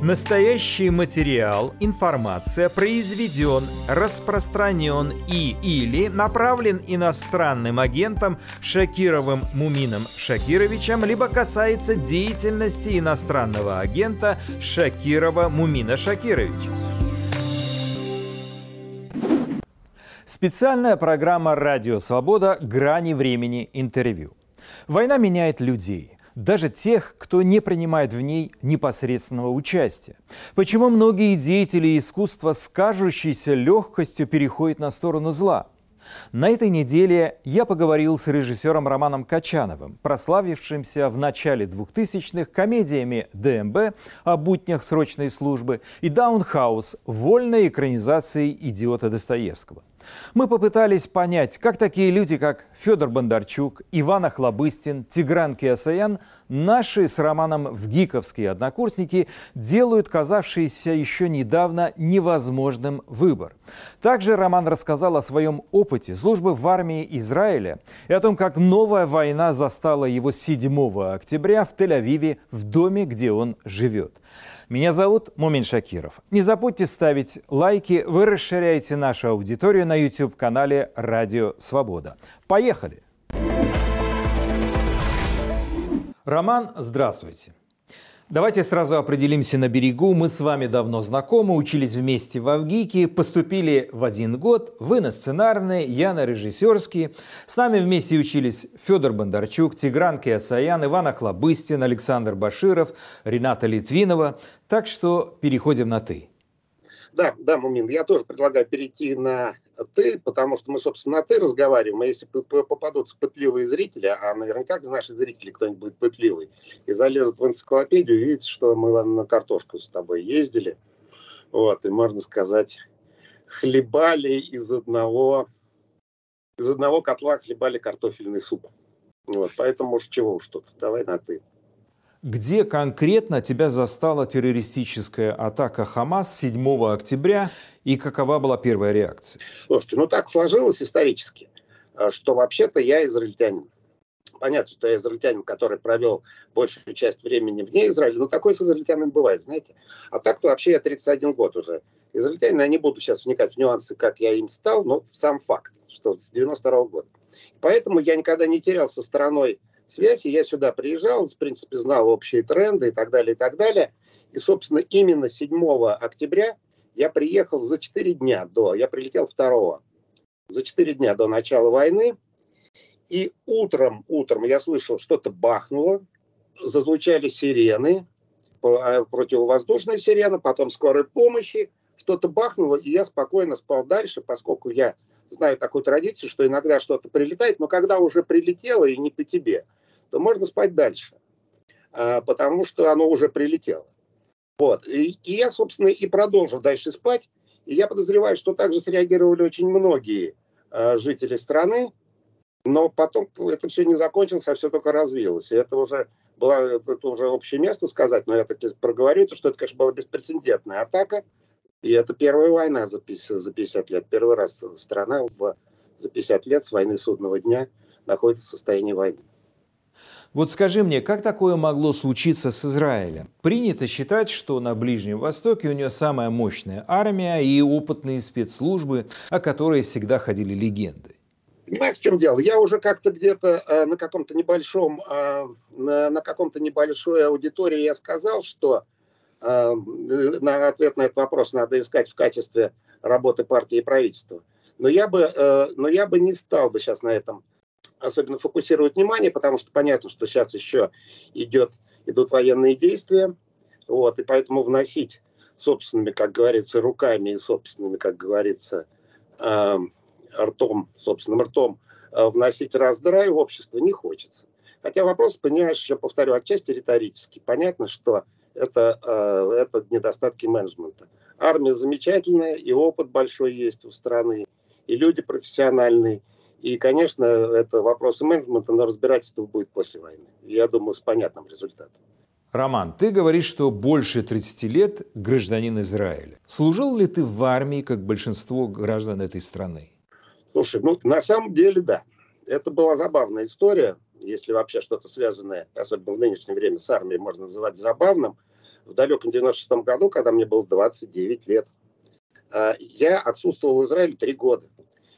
Настоящий материал, информация произведен, распространен и или направлен иностранным агентом Шакировым Мумином Шакировичем, либо касается деятельности иностранного агента Шакирова Мумина Шакировича. Специальная программа «Радио Свобода. Грани времени. Интервью». Война меняет людей – даже тех, кто не принимает в ней непосредственного участия. Почему многие деятели искусства с кажущейся легкостью переходят на сторону зла? На этой неделе я поговорил с режиссером Романом Качановым, прославившимся в начале 2000-х комедиями ДМБ о буднях срочной службы и Даунхаус вольной экранизацией «Идиота Достоевского». Мы попытались понять, как такие люди, как Федор Бондарчук, Иван Охлобыстин, Тигран Киасаян, наши с Романом в ГИКовские однокурсники, делают казавшийся еще недавно невозможным выбор. Также Роман рассказал о своем опыте службы в армии Израиля и о том, как новая война застала его 7 октября в Тель-Авиве в доме, где он живет. Меня зовут Мумин Шакиров. Не забудьте ставить лайки, вы расширяете нашу аудиторию на YouTube-канале «Радио Свобода». Поехали! Роман, здравствуйте. Давайте сразу определимся на берегу. Мы с вами давно знакомы, учились вместе в Авгике, поступили в один год. Вы на сценарные, я на режиссерские. С нами вместе учились Федор Бондарчук, Тигран Киасаян, Иван Охлобыстин, Александр Баширов, Рената Литвинова. Так что переходим на «ты». Да, да, Мумин, я тоже предлагаю перейти на ты, потому что мы, собственно, на ты разговариваем, а если попадутся пытливые зрители, а наверняка из наших зрителей кто-нибудь будет пытливый, и залезут в энциклопедию, видят, что мы на картошку с тобой ездили, вот, и, можно сказать, хлебали из одного, из одного котла хлебали картофельный суп. Вот, поэтому уж чего уж тут, давай на ты. Где конкретно тебя застала террористическая атака Хамас 7 октября и какова была первая реакция? Слушайте, ну так сложилось исторически, э, что вообще-то я израильтянин. Понятно, что я израильтянин, который провел большую часть времени вне Израиля, но такой с израильтянами бывает, знаете. А так-то вообще я 31 год уже израильтянин, я не буду сейчас вникать в нюансы, как я им стал, но сам факт, что с 92 года. Поэтому я никогда не терял со стороной связи. Я сюда приезжал, в принципе, знал общие тренды и так далее, и так далее. И, собственно, именно 7 октября я приехал за 4 дня до, я прилетел 2 за 4 дня до начала войны. И утром, утром я слышал, что-то бахнуло, зазвучали сирены, а, противовоздушная сирена, потом скорой помощи, что-то бахнуло, и я спокойно спал дальше, поскольку я знаю такую традицию, что иногда что-то прилетает, но когда уже прилетело и не по тебе – то можно спать дальше, а, потому что оно уже прилетело. Вот. И, и я, собственно, и продолжил дальше спать. И я подозреваю, что также среагировали очень многие э, жители страны, но потом это все не закончилось, а все только развилось. И это уже было это уже общее место сказать, но я таки проговорю, то, что это, конечно, была беспрецедентная атака. И это первая война за 50, за 50 лет. Первый раз страна в, за 50 лет с войны судного дня находится в состоянии войны. Вот скажи мне, как такое могло случиться с Израилем? Принято считать, что на Ближнем Востоке у нее самая мощная армия и опытные спецслужбы, о которой всегда ходили легенды. Понимаешь, в чем дело? Я уже как-то где-то э, на каком-то небольшом, э, на, на каком-то небольшой аудитории я сказал, что э, на ответ на этот вопрос надо искать в качестве работы партии и правительства. Но я бы, э, но я бы не стал бы сейчас на этом особенно фокусировать внимание, потому что понятно, что сейчас еще идет, идут военные действия, вот, и поэтому вносить собственными, как говорится, руками и собственными, как говорится, э, ртом, собственным ртом э, вносить раздрай в общество не хочется. Хотя вопрос, понимаешь, еще повторю, отчасти риторический. Понятно, что это, э, это недостатки менеджмента. Армия замечательная, и опыт большой есть у страны, и люди профессиональные, и, конечно, это вопросы менеджмента, но разбирательство будет после войны. Я думаю, с понятным результатом. Роман, ты говоришь, что больше 30 лет гражданин Израиля. Служил ли ты в армии, как большинство граждан этой страны? Слушай, ну, на самом деле, да. Это была забавная история, если вообще что-то связанное, особенно в нынешнее время, с армией можно называть забавным. в далеком 96 году, когда мне было 29 лет. А, я отсутствовал в Израиле три года.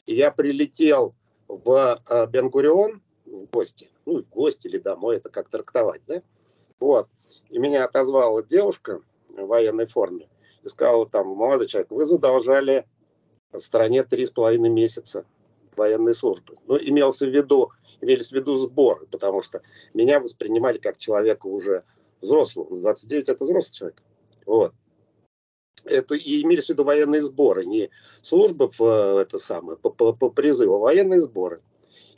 И я прилетел в а, Бенгурион в гости. Ну, в гости или домой, это как трактовать, да? Вот. И меня отозвала девушка в военной форме и сказала там, молодой человек, вы задолжали стране три с половиной месяца военной службы. Ну, имелся в виду, имелись в виду сборы, потому что меня воспринимали как человека уже взрослого. 29 это взрослый человек. Вот. Это и имелись в виду военные сборы, не служба в э, это самое, по, по, по призыву, а военные сборы.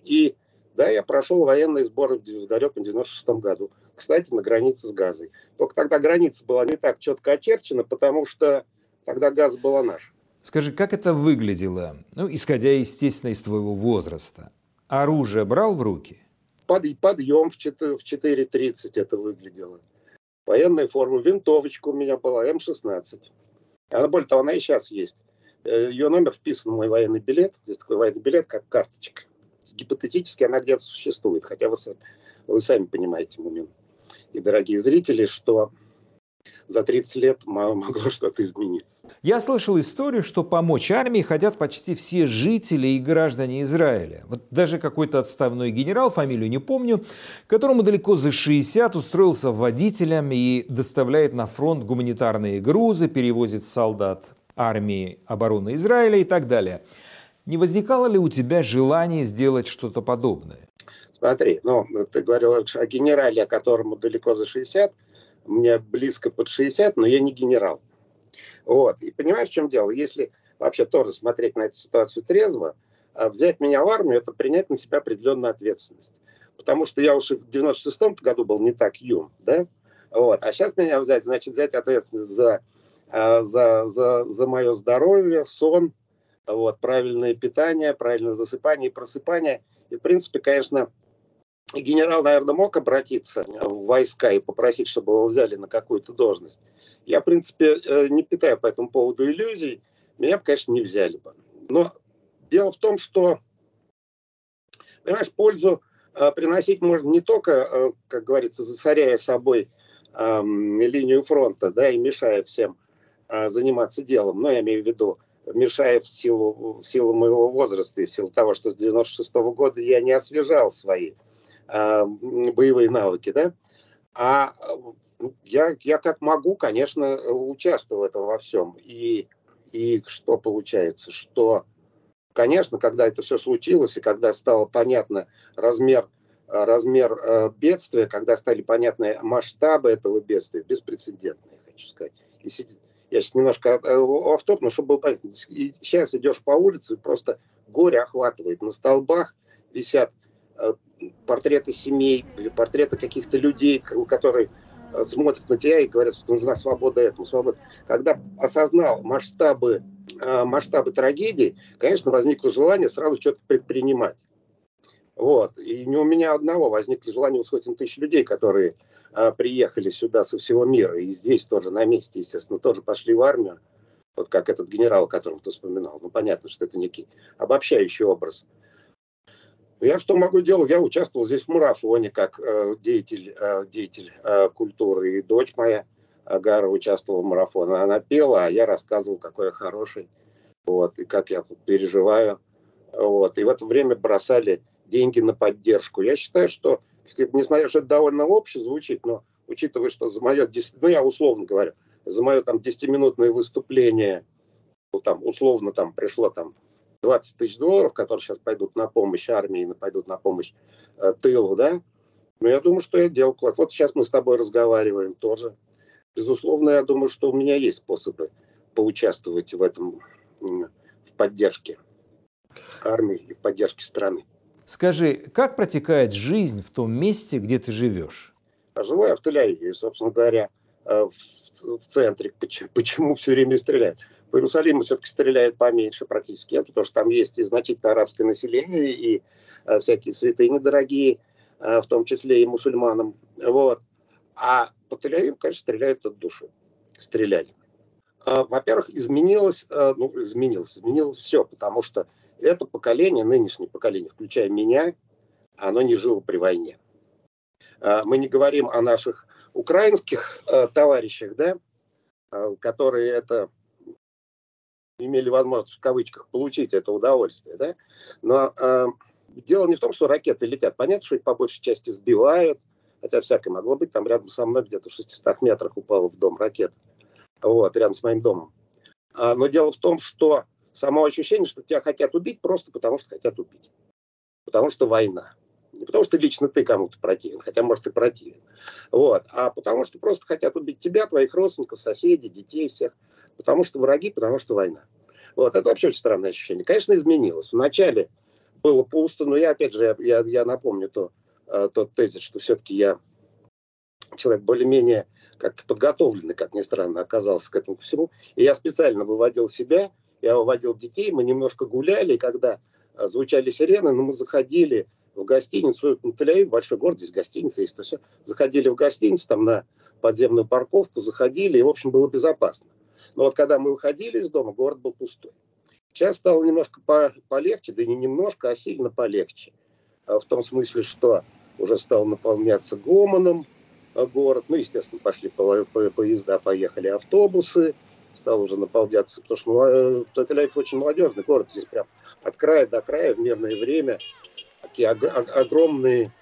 И да, я прошел военные сборы в далеком 96 году. Кстати, на границе с Газой. Только тогда граница была не так четко очерчена, потому что тогда газ была наш. Скажи, как это выглядело, ну, исходя, естественно, из твоего возраста? Оружие брал в руки? Под, подъем в 4.30 это выглядело. Военная форма, винтовочка у меня была, М-16. Она, более того, она и сейчас есть. Э, Ее номер вписан в мой военный билет. Здесь такой военный билет, как карточка. Гипотетически она где-то существует, хотя вы, вы сами понимаете, момент. И, дорогие зрители, что за 30 лет могло что-то измениться. Я слышал историю, что помочь армии хотят почти все жители и граждане Израиля. Вот даже какой-то отставной генерал, фамилию не помню, которому далеко за 60 устроился водителем и доставляет на фронт гуманитарные грузы, перевозит солдат армии обороны Израиля и так далее. Не возникало ли у тебя желание сделать что-то подобное? Смотри, ну, ты говорил о генерале, которому далеко за 60, мне близко под 60, но я не генерал. Вот. И понимаешь, в чем дело? Если вообще тоже смотреть на эту ситуацию трезво, а взять меня в армию – это принять на себя определенную ответственность. Потому что я уже в 96-м году был не так юн, да? Вот. А сейчас меня взять, значит, взять ответственность за, а, за, за, за мое здоровье, сон, вот, правильное питание, правильное засыпание и просыпание. И, в принципе, конечно, генерал, наверное, мог обратиться в войска и попросить, чтобы его взяли на какую-то должность. Я, в принципе, э, не питаю по этому поводу иллюзий. Меня бы, конечно, не взяли бы. Но дело в том, что, понимаешь, пользу э, приносить можно не только, э, как говорится, засоряя собой линию фронта, да, и мешая всем заниматься делом, но я имею в виду, мешая в силу, в силу моего возраста и в силу того, что с 96 -го года я не освежал свои боевые навыки, да, а я, я как могу, конечно, участвую в этом во всем. И, и что получается? Что, конечно, когда это все случилось, и когда стало понятно размер, размер э, бедствия, когда стали понятны масштабы этого бедствия, беспрецедентные, хочу сказать. И я сейчас немножко э, автоп, но чтобы было понятно. Сейчас идешь по улице, просто горе охватывает. На столбах висят э, портреты семей или портреты каких-то людей, которые э, смотрят на тебя и говорят, что нужна свобода этому, свобода. Когда осознал масштабы, э, масштабы трагедии, конечно, возникло желание сразу что-то предпринимать. Вот. И не у меня одного возникло желание у сотен тысяч людей, которые а, приехали сюда со всего мира, и здесь тоже на месте, естественно, тоже пошли в армию, вот как этот генерал, о котором ты вспоминал. Ну, понятно, что это некий обобщающий образ. Я что могу делать? Я участвовал здесь в марафоне как э, деятель, э, деятель э, культуры. И дочь моя, Агара, участвовала в марафоне. Она пела, а я рассказывал, какой я хороший. Вот, и как я переживаю. Вот. И в это время бросали деньги на поддержку. Я считаю, что, несмотря что это довольно обще звучит, но учитывая, что за мое, ну я условно говорю, за мое там 10-минутное выступление, ну, там условно там пришло там 20 тысяч долларов, которые сейчас пойдут на помощь армии, пойдут на помощь э, тылу, да, но я думаю, что я делал вклад. Вот сейчас мы с тобой разговариваем тоже. Безусловно, я думаю, что у меня есть способы поучаствовать в этом, в поддержке армии и в поддержке страны. Скажи, как протекает жизнь в том месте, где ты живешь? Живу я в Тель-Авиве, собственно говоря, э, в, в центре. Почему, почему все время стреляют? По Иерусалиму все-таки стреляют поменьше практически, потому что там есть и значительное арабское население, и э, всякие святыни дорогие, э, в том числе и мусульманам. Вот. А по тель конечно, стреляют от души. Стреляли. Э, во-первых, изменилось, ну, изменилось, изменилось все, потому что это поколение, нынешнее поколение, включая меня, оно не жило при войне. Мы не говорим о наших украинских товарищах, да, которые это имели возможность в кавычках получить это удовольствие, да, но э, дело не в том, что ракеты летят. Понятно, что их по большей части сбивают, хотя всякое могло быть. Там рядом со мной где-то в 600 метрах упала в дом ракета. Вот, рядом с моим домом. А, но дело в том, что само ощущение, что тебя хотят убить просто потому, что хотят убить. Потому что война. Не потому что лично ты кому-то противен, хотя, может, и противен. Вот. А потому что просто хотят убить тебя, твоих родственников, соседей, детей всех. Потому что враги, потому что война. Вот. Это вообще очень странное ощущение. Конечно, изменилось. Вначале было пусто, но я, опять же, я, я, я напомню то, э, тот тезис, что все-таки я человек более-менее как-то подготовленный, как ни странно, оказался к этому всему. И я специально выводил себя, я выводил детей, мы немножко гуляли, и когда э, звучали сирены, но ну, мы заходили в гостиницу, ну, тель большой город, здесь гостиница есть, то все. Заходили в гостиницу, там на подземную парковку, заходили, и, в общем, было безопасно. Но вот когда мы выходили из дома, город был пустой. Сейчас стало немножко по полегче, да не немножко, а сильно полегче. А в том смысле, что уже стал наполняться гомоном э, город. Ну, естественно, пошли по по поезда, поехали автобусы. Стал уже наполняться, потому что Токелаев очень молодежный город. Здесь прям от края до края в мирное время такие огромные,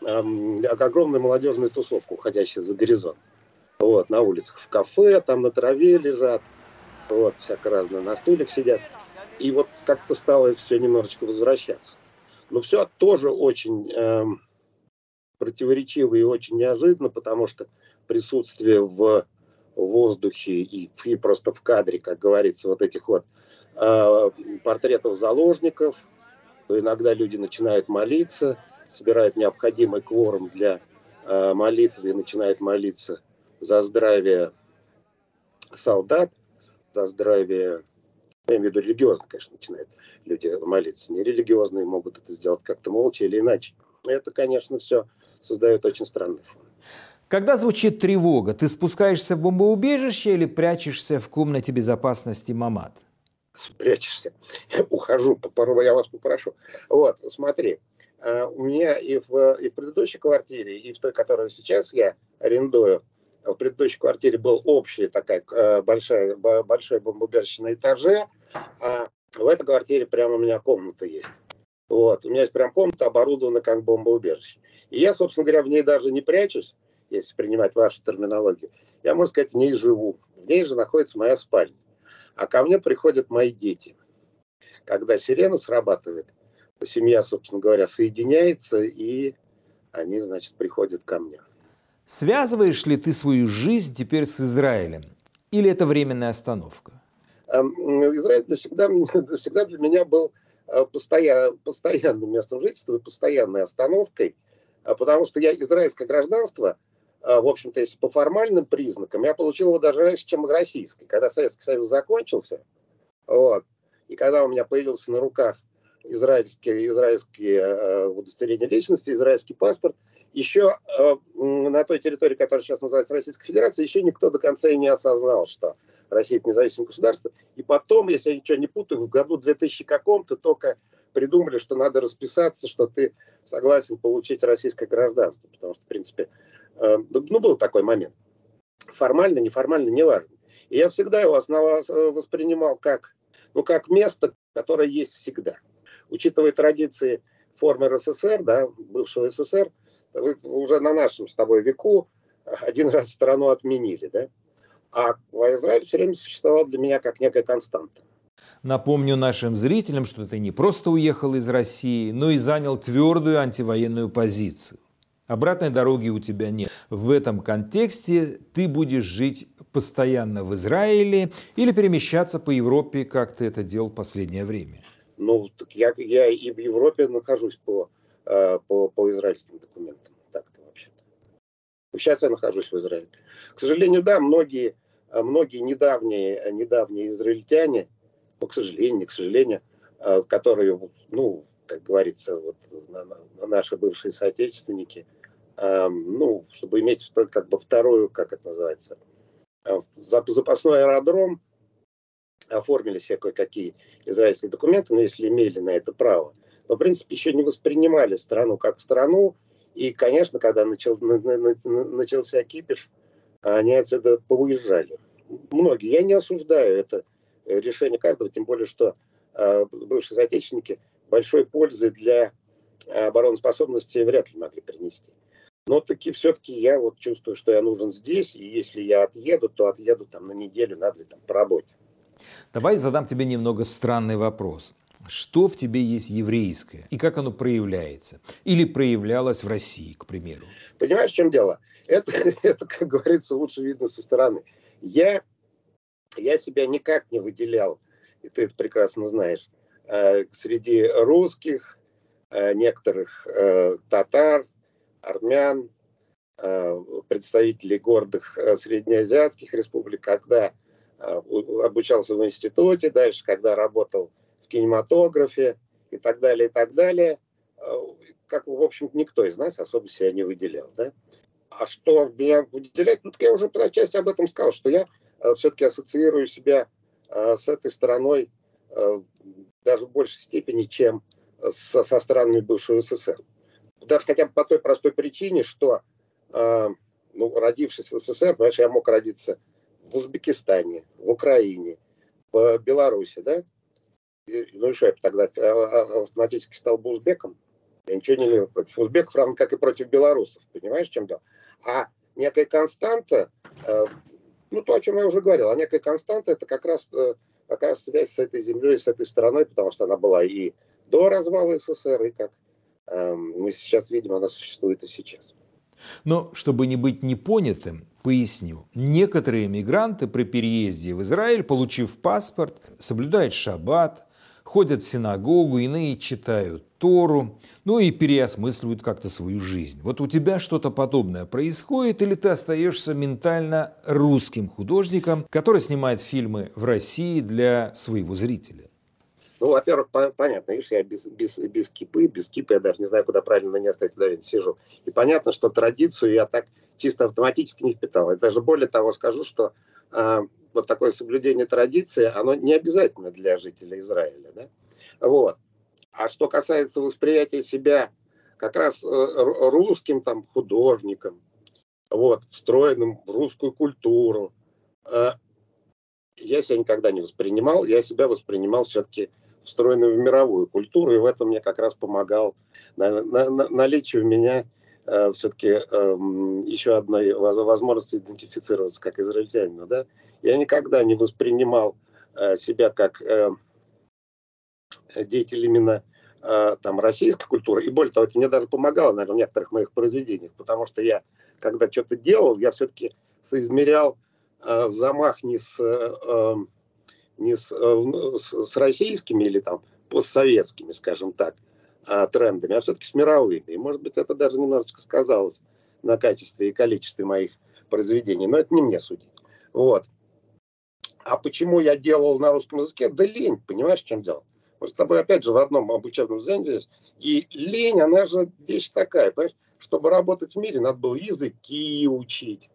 огромная молодежная тусовка, уходящая за горизонт. Вот, на улицах, в кафе, там на траве лежат, вот, всяко разное, на стульях сидят. И вот как-то стало все немножечко возвращаться. Но все тоже очень э, противоречиво и очень неожиданно, потому что присутствие в воздухе и, и просто в кадре, как говорится, вот этих вот э, портретов заложников – иногда люди начинают молиться, собирают необходимый кворум для э, молитвы и начинают молиться за здравие солдат, за здравие, я имею в виду религиозно, конечно, начинают люди молиться. Нерелигиозные могут это сделать как-то молча или иначе. Это, конечно, все создает очень странный фон. Когда звучит тревога, ты спускаешься в бомбоубежище или прячешься в комнате безопасности Мамат? прячешься. Ухожу, порой я вас попрошу. Вот, смотри, а, у меня и в, и в предыдущей квартире, и в той, которую сейчас я арендую, в предыдущей квартире был общая такая а, большая, большой бомбоубежище на этаже, а в этой квартире прямо у меня комната есть. Вот, у меня есть прям комната оборудована как бомбоубежище. И я, собственно говоря, в ней даже не прячусь, если принимать вашу терминологию. Я, можно сказать, в ней живу. В ней же находится моя спальня. А ко мне приходят мои дети. Когда сирена срабатывает, семья, собственно говоря, соединяется, и они, значит, приходят ко мне. Связываешь ли ты свою жизнь теперь с Израилем? Или это временная остановка? Эм, Израиль всегда, всегда для меня был э, постоян, постоянным местом жительства и постоянной остановкой, э, потому что я израильское гражданство – а, в общем-то, если по формальным признакам, я получил его даже раньше, чем российский. Когда Советский Союз закончился, вот, и когда у меня появился на руках израильские, израильские э, удостоверения личности, израильский паспорт, еще э, на той территории, которая сейчас называется Российской Федерацией, еще никто до конца и не осознал, что Россия это независимое государство. И потом, если я ничего не путаю, в году 2000 каком-то только придумали, что надо расписаться, что ты согласен получить российское гражданство. Потому что, в принципе, Э, ну, был такой момент. Формально, неформально, неважно. И я всегда его основа, э, воспринимал как, ну, как место, которое есть всегда. Учитывая традиции формы РССР, да, бывшего СССР, уже на нашем с тобой веку один раз страну отменили, да. А Израиль все время существовал для меня как некая константа. Напомню нашим зрителям, что ты не просто уехал из России, но и занял твердую антивоенную позицию. Обратной дороги у тебя нет. В этом контексте ты будешь жить постоянно в Израиле или перемещаться по Европе, как ты это делал в последнее время? Ну, так я, я и в Европе нахожусь по, по, по израильским документам. Так-то вообще-то. Сейчас я нахожусь в Израиле. К сожалению, да, многие, э, многие недавние, недавние израильтяне, ну, к сожалению, не к сожалению, э, которые, ну, как говорится, вот наши бывшие соотечественники – Эм, ну, чтобы иметь как бы вторую, как это называется, э, запасной аэродром, оформили себе кое-какие израильские документы, но если имели на это право, но, в принципе, еще не воспринимали страну как страну, И, конечно, когда начал, на, на, начался кипиш, они отсюда поуезжали. Многие. Я не осуждаю это решение каждого, тем более, что э, бывшие соотечественники большой пользы для обороноспособности вряд ли могли принести. Но таки все-таки я вот чувствую, что я нужен здесь, и если я отъеду, то отъеду там на неделю, на две там по работе. Давай задам тебе немного странный вопрос. Что в тебе есть еврейское и как оно проявляется? Или проявлялось в России, к примеру? Понимаешь, в чем дело? Это, это как говорится, лучше видно со стороны. Я, я себя никак не выделял, и ты это прекрасно знаешь, э, среди русских, э, некоторых э, татар, армян, представителей гордых среднеазиатских республик, когда обучался в институте, дальше, когда работал в кинематографе и так далее, и так далее, как, в общем, никто из нас особо себя не выделял. Да? А что меня выделяет? Ну, я уже по части об этом сказал, что я все-таки ассоциирую себя с этой стороной даже в большей степени, чем со, со странами бывшего СССР даже хотя бы по той простой причине, что, э, ну, родившись в СССР, понимаешь, я мог родиться в Узбекистане, в Украине, в Беларуси, да? Ну и что, я тогда а, а, автоматически стал бы узбеком? Я ничего не имею против узбеков, равно как и против белорусов. Понимаешь, чем дело? А некая константа, э, ну, то, о чем я уже говорил, а некая константа, это как раз, э, как раз связь с этой землей, с этой страной, потому что она была и до развала СССР, и как Эм, мы сейчас видим, она существует и сейчас. Но, чтобы не быть непонятым, поясню. Некоторые мигранты при переезде в Израиль, получив паспорт, соблюдают шаббат, ходят в синагогу, иные читают Тору, ну и переосмысливают как-то свою жизнь. Вот у тебя что-то подобное происходит, или ты остаешься ментально русским художником, который снимает фильмы в России для своего зрителя? Ну, во-первых, по- понятно, видишь, я без, без, без кипы, без кипы, я даже не знаю, куда правильно на этой дарить сижу. И понятно, что традицию я так чисто автоматически не впитал. И даже более того скажу, что э, вот такое соблюдение традиции, оно не обязательно для жителей Израиля. Да? Вот. А что касается восприятия себя как раз э, русским там, художником, вот, встроенным в русскую культуру, э, я себя никогда не воспринимал, я себя воспринимал все-таки встроены в мировую культуру, и в этом мне как раз помогал на, на, на, наличие у меня э, все-таки э, еще одной возможности идентифицироваться как израильтянина. Да? Я никогда не воспринимал э, себя как э, деятель именно э, там, российской культуры, и более того, это мне даже помогало, наверное, в некоторых моих произведениях, потому что я, когда что-то делал, я все-таки соизмерял э, замах не с... Э, э, не с, с российскими или там постсоветскими, скажем так, а, трендами, а все-таки с мировыми. И, может быть, это даже немножечко сказалось на качестве и количестве моих произведений, но это не мне судить. Вот. А почему я делал на русском языке? Да лень, понимаешь, в чем дело? Мы с тобой, опять же, в одном обучебном занятии. И лень, она же вещь такая, понимаешь? Чтобы работать в мире, надо было языки учить.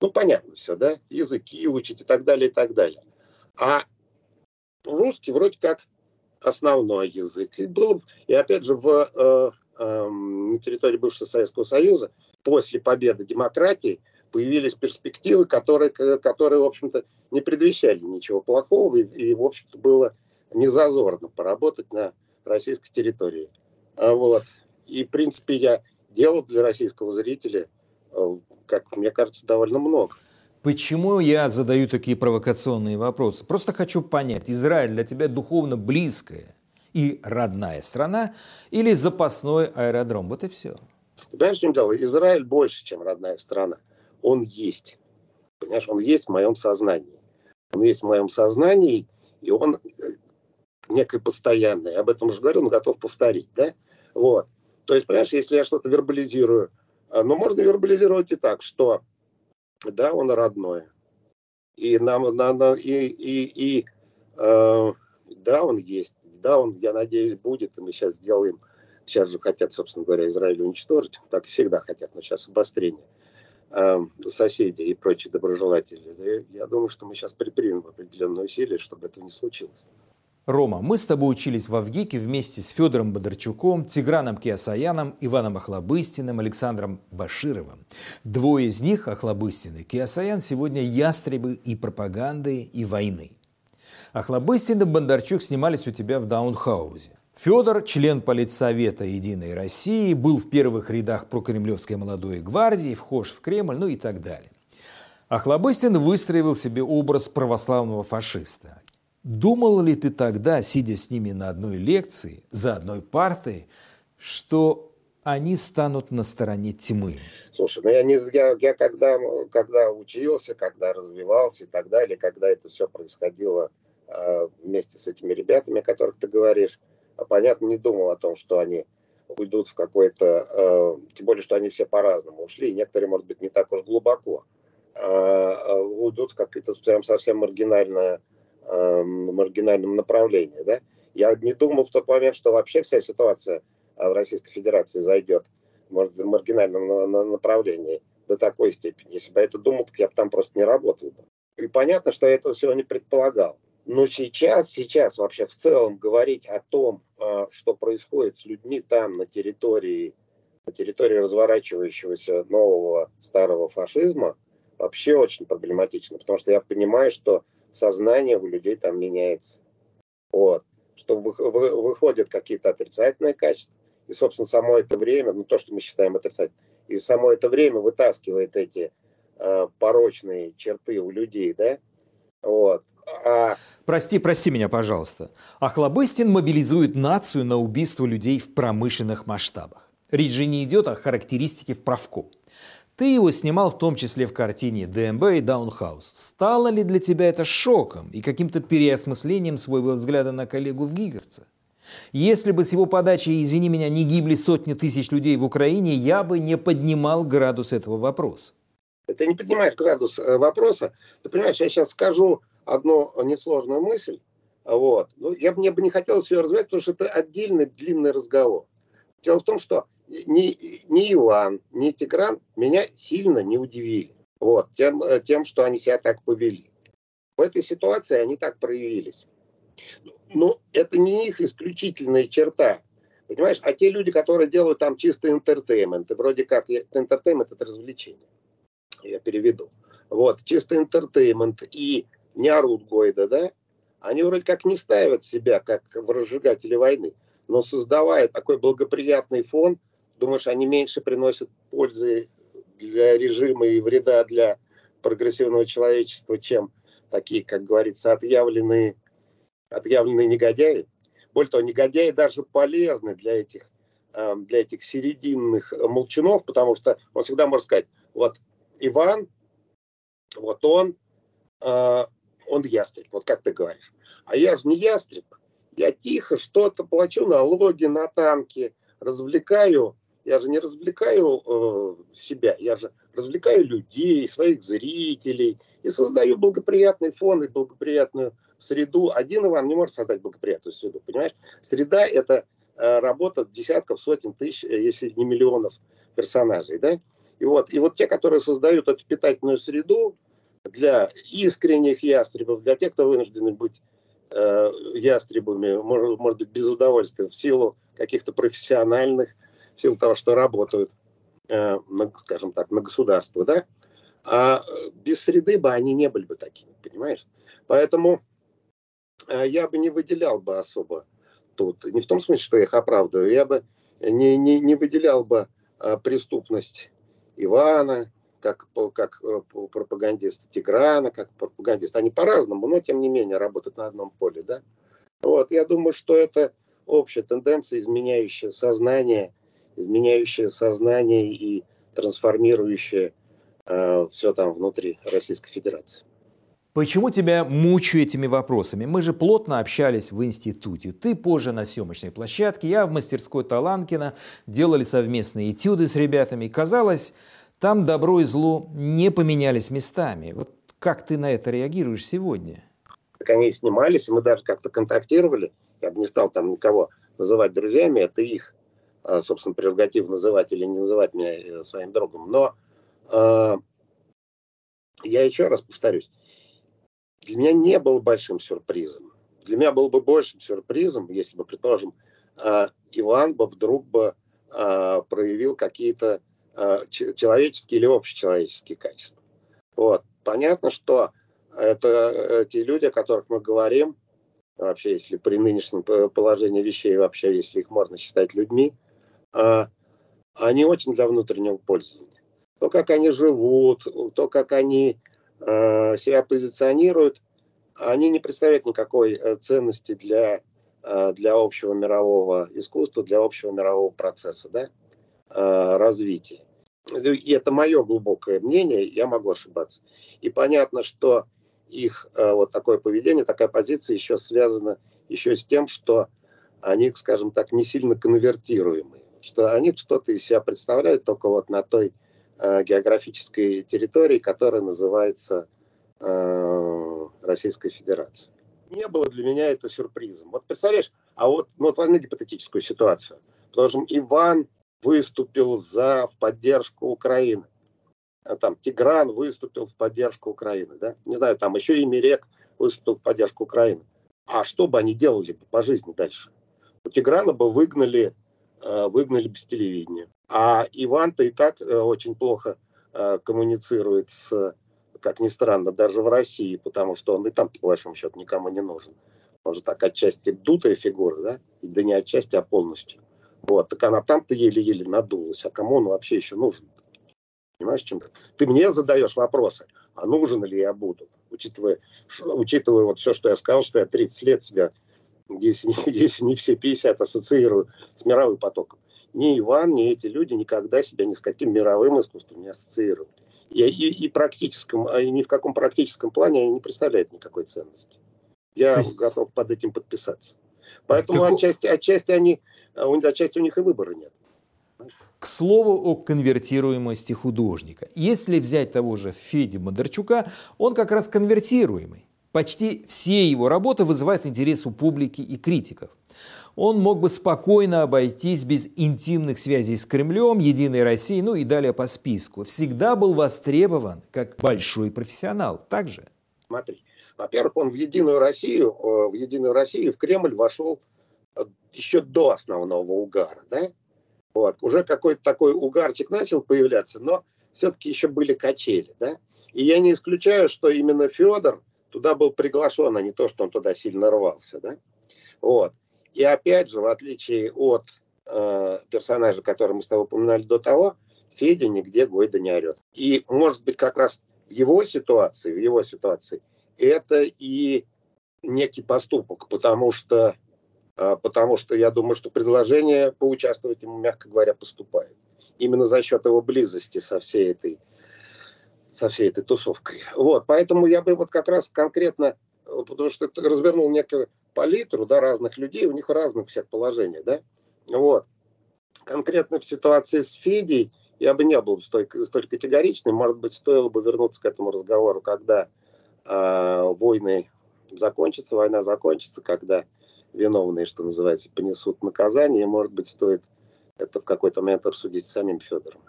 Ну, понятно все, да? Языки учить и так далее, и так далее. А русский вроде как основной язык. И, был, и опять же, в, э, э, на территории бывшего Советского Союза после победы демократии появились перспективы, которые, которые в общем-то, не предвещали ничего плохого, и, и в общем-то, было незазорно поработать на российской территории. А вот. И, в принципе, я делал для российского зрителя, э, как мне кажется, довольно много. Почему я задаю такие провокационные вопросы? Просто хочу понять, Израиль для тебя духовно близкая и родная страна или запасной аэродром? Вот и все. Ты понимаешь, в чем дело? Израиль больше, чем родная страна. Он есть. Понимаешь, он есть в моем сознании. Он есть в моем сознании, и он э, некое постоянное. Об этом уже говорил, но готов повторить. Да? Вот. То есть, понимаешь, если я что-то вербализирую, э, но можно вербализировать и так, что да, он родной. И нам надо, и, и, и э, да, он есть, да, он, я надеюсь, будет, и мы сейчас сделаем, сейчас же хотят, собственно говоря, Израиль уничтожить, так всегда хотят, но сейчас обострение э, соседей и прочие доброжелатели. Я думаю, что мы сейчас предпримем определенные усилия, чтобы это не случилось. Рома, мы с тобой учились в Авгике вместе с Федором Бондарчуком, Тиграном Киасаяном, Иваном Охлобыстиным, Александром Башировым. Двое из них, Охлобыстин и Киасаян, сегодня ястребы и пропаганды, и войны. Охлобыстин и Бондарчук снимались у тебя в Даунхаузе. Федор, член политсовета «Единой России», был в первых рядах прокремлевской молодой гвардии, вхож в Кремль, ну и так далее. Охлобыстин выстроил себе образ православного фашиста. Думал ли ты тогда, сидя с ними на одной лекции, за одной партой, что они станут на стороне тьмы? Слушай, ну я, не, я, я когда, когда учился, когда развивался и так далее, когда это все происходило э, вместе с этими ребятами, о которых ты говоришь, а, понятно, не думал о том, что они уйдут в какой-то, э, тем более, что они все по-разному ушли, некоторые, может быть, не так уж глубоко, э, уйдут в какое-то прям совсем маргинальное э, маргинальном направлении. Да? Я не думал в тот момент, что вообще вся ситуация в Российской Федерации зайдет в маргинальном направлении до такой степени. Если бы я это думал, так я бы там просто не работал бы. И понятно, что я этого всего не предполагал. Но сейчас, сейчас вообще в целом говорить о том, а, что происходит с людьми там, на территории, на территории разворачивающегося нового старого фашизма, вообще очень проблематично, потому что я понимаю, что сознание у людей там меняется. Вот. Что вы, вы, выходят какие-то отрицательные качества, и, собственно, само это время, ну, то, что мы считаем отрицательным, и само это время вытаскивает эти э, порочные черты у людей, да, вот. А... Прости, прости меня, пожалуйста. Охлобыстин мобилизует нацию на убийство людей в промышленных масштабах. Речь же не идет о характеристике в правку. Ты его снимал в том числе в картине ДМБ и Даунхаус. Стало ли для тебя это шоком и каким-то переосмыслением своего взгляда на коллегу в Гиговце? Если бы с его подачи, извини меня, не гибли сотни тысяч людей в Украине, я бы не поднимал градус этого вопроса. Это не поднимает градус э, вопроса. Ты понимаешь, я сейчас скажу одну несложную мысль. Вот. Ну, я мне бы не хотелось ее развивать, потому что это отдельный длинный разговор. Дело в том, что ни, ни Иван, ни Тигран меня сильно не удивили. Вот, тем, э, тем, что они себя так повели. В этой ситуации они так проявились. Но это не их исключительная черта. Понимаешь? А те люди, которые делают там чисто entertainment, и вроде как entertainment это развлечение. Я переведу. Вот, чисто entertainment и не орут Гойда, да? Они вроде как не ставят себя как в разжигатели войны, но создавая такой благоприятный фон – Думаешь, они меньше приносят пользы для режима и вреда для прогрессивного человечества, чем такие, как говорится, отъявленные, отъявленные негодяи? Более того, негодяи даже полезны для этих, эм, для этих серединных молчунов, потому что он всегда может сказать, вот Иван, вот он, э, он ястреб, вот как ты говоришь. А я же не ястреб, я тихо что-то плачу налоги на танки, развлекаю я же не развлекаю э, себя, я же развлекаю людей, своих зрителей и создаю благоприятный фон и благоприятную среду. Один Иван не может создать благоприятную среду, понимаешь? Среда – это э, работа десятков, сотен тысяч, э, если не миллионов персонажей, да? И вот, и вот те, которые создают эту питательную среду для искренних ястребов, для тех, кто вынуждены быть э, ястребами, может, может быть, без удовольствия, в силу каких-то профессиональных в силу того, что работают, э, скажем так, на государство, да, а без среды бы они не были бы такими, понимаешь? Поэтому э, я бы не выделял бы особо тут, не в том смысле, что я их оправдываю, я бы не, не, не выделял бы э, преступность Ивана, как, как пропагандиста Тиграна, как пропагандист. Они по-разному, но тем не менее работают на одном поле. Да? Вот, я думаю, что это общая тенденция, изменяющая сознание изменяющее сознание и трансформирующее э, все там внутри Российской Федерации. Почему тебя мучаю этими вопросами? Мы же плотно общались в институте. Ты позже на съемочной площадке, я в мастерской Таланкина, делали совместные этюды с ребятами. Казалось, там добро и зло не поменялись местами. Вот как ты на это реагируешь сегодня? Так они снимались, мы даже как-то контактировали. Я бы не стал там никого называть друзьями, это их а, собственно, прерогатив называть или не называть меня э, своим другом. Но э, я еще раз повторюсь, для меня не был большим сюрпризом. Для меня было бы большим сюрпризом, если бы, предположим, э, Иван бы вдруг бы э, проявил какие-то э, человеческие или общечеловеческие качества. Вот. Понятно, что это те люди, о которых мы говорим, вообще, если при нынешнем положении вещей, вообще, если их можно считать людьми, они очень для внутреннего пользования. То, как они живут, то, как они себя позиционируют, они не представляют никакой э, ценности для, э, для общего мирового искусства, для общего мирового процесса да, э, развития. И это мое глубокое мнение, я могу ошибаться. И понятно, что их вот такое поведение, такая позиция еще связана еще с тем, что они, скажем так, не сильно конвертируемые, что они что-то из себя представляют только вот на той географической территории, которая называется Э, Российской Федерации. Не было для меня это сюрпризом. Вот представляешь, а вот, ну, вот возьми гипотетическую ситуацию. Потому Иван выступил за, в поддержку Украины. А там Тигран выступил в поддержку Украины. Да? Не знаю, там еще и Мирек выступил в поддержку Украины. А что бы они делали по жизни дальше? У Тиграна бы выгнали, э, выгнали без телевидения. А Иван-то и так э, очень плохо коммуницирует с как ни странно, даже в России, потому что он и там, по большому счету, никому не нужен. Он же так отчасти дутая фигура, да? Да не отчасти, а полностью. Вот, так она там-то еле-еле надулась, а кому он вообще еще нужен? Понимаешь, чем -то? Ты мне задаешь вопросы, а нужен ли я буду? Учитывая, учитывая вот все, что я сказал, что я 30 лет себя, если, если не все 50, ассоциирую с мировым потоком. Ни Иван, ни эти люди никогда себя ни с каким мировым искусством не ассоциировали и, и, и практическом, а ни в каком практическом плане они не представляют никакой ценности. Я есть... готов под этим подписаться. Поэтому как... отчасти, отчасти, они, а отчасти у них и выбора нет. К слову о конвертируемости художника. Если взять того же Феди Бондарчука, он как раз конвертируемый. Почти все его работы вызывают интерес у публики и критиков он мог бы спокойно обойтись без интимных связей с Кремлем, Единой Россией, ну и далее по списку. Всегда был востребован как большой профессионал. Так же? Смотри, во-первых, он в Единую Россию, э, в Единую Россию, в Кремль вошел э, еще до основного угара, да? Вот. Уже какой-то такой угарчик начал появляться, но все-таки еще были качели, да? И я не исключаю, что именно Федор туда был приглашен, а не то, что он туда сильно рвался, да? Вот. И опять же, в отличие от э, персонажа, который мы с тобой упоминали до того, Федя нигде Гойда не орет. И, может быть, как раз в его ситуации, в его ситуации, это и некий поступок, потому что, э, потому что я думаю, что предложение поучаствовать ему, мягко говоря, поступает. Именно за счет его близости со всей этой, со всей этой тусовкой. Вот, поэтому я бы вот как раз конкретно, потому что развернул некую палитру да, разных людей, у них разных всех положений. Да? Вот. Конкретно в ситуации с Федей я бы не был столь, столь категоричным. Может быть, стоило бы вернуться к этому разговору, когда э, войны закончатся, война закончится, когда виновные, что называется, понесут наказание. И, может быть, стоит это в какой-то момент обсудить с самим Федором.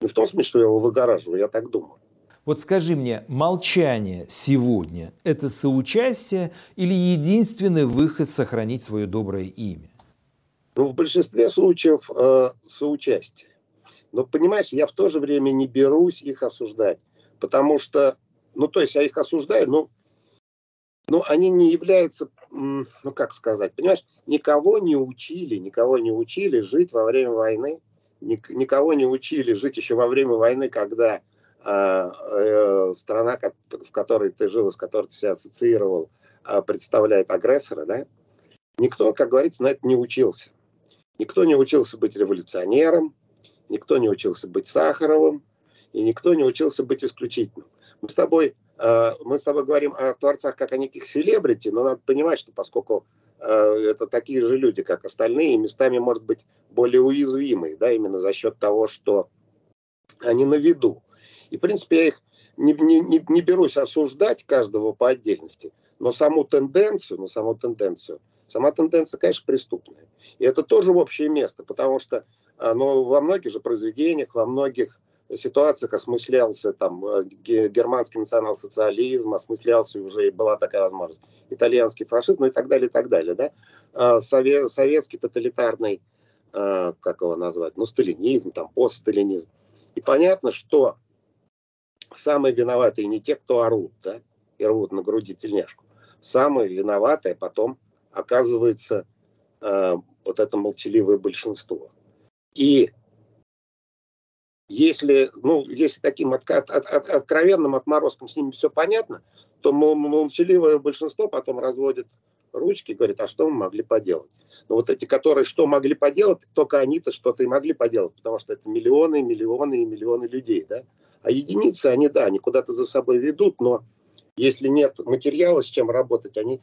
Не в том смысле, что я его выгораживаю, я так думаю. Вот скажи мне, молчание сегодня – это соучастие или единственный выход сохранить свое доброе имя? Ну, в большинстве случаев э, соучастие. Но, понимаешь, я в то же время не берусь их осуждать. Потому что, ну, то есть я их осуждаю, но, но они не являются, ну, как сказать, понимаешь, никого не учили, никого не учили жить во время войны, никого не учили жить еще во время войны, когда страна, в которой ты жил, с которой ты себя ассоциировал, а, представляет агрессора, да, никто, как говорится, на это не учился. Никто не учился быть революционером, никто не учился быть Сахаровым, и никто не учился быть исключительным. Мы с тобой, мы с тобой говорим о творцах как о неких селебрити, но надо понимать, что поскольку это такие же люди, как остальные, местами, может быть, более уязвимые, да, именно за счет того, что они на виду. И, в принципе, я их не, не, не, не берусь осуждать каждого по отдельности, но саму тенденцию, но саму тенденцию, сама тенденция, конечно, преступная. И это тоже в общее место, потому что оно во многих же произведениях, во многих ситуациях осмыслялся там э, германский национал-социализм, осмыслялся уже и была такая возможность, итальянский фашизм, ну и так далее, и так далее, да. А, совет, советский тоталитарный, а, как его назвать, ну, сталинизм, там, постсталинизм. И понятно, что самые виноватые не те, кто орут, да, и рвут на груди тельняшку. Самые виноватые потом оказывается э, вот это молчаливое большинство. И если, ну, если таким от, от, от, откровенным отморозком с ними все понятно, то молчаливое большинство потом разводит ручки и говорит, а что мы могли поделать? Но вот эти, которые что могли поделать, только они-то что-то и могли поделать, потому что это миллионы, миллионы и миллионы людей, да? А единицы, они, да, они куда-то за собой ведут, но если нет материала, с чем работать, они,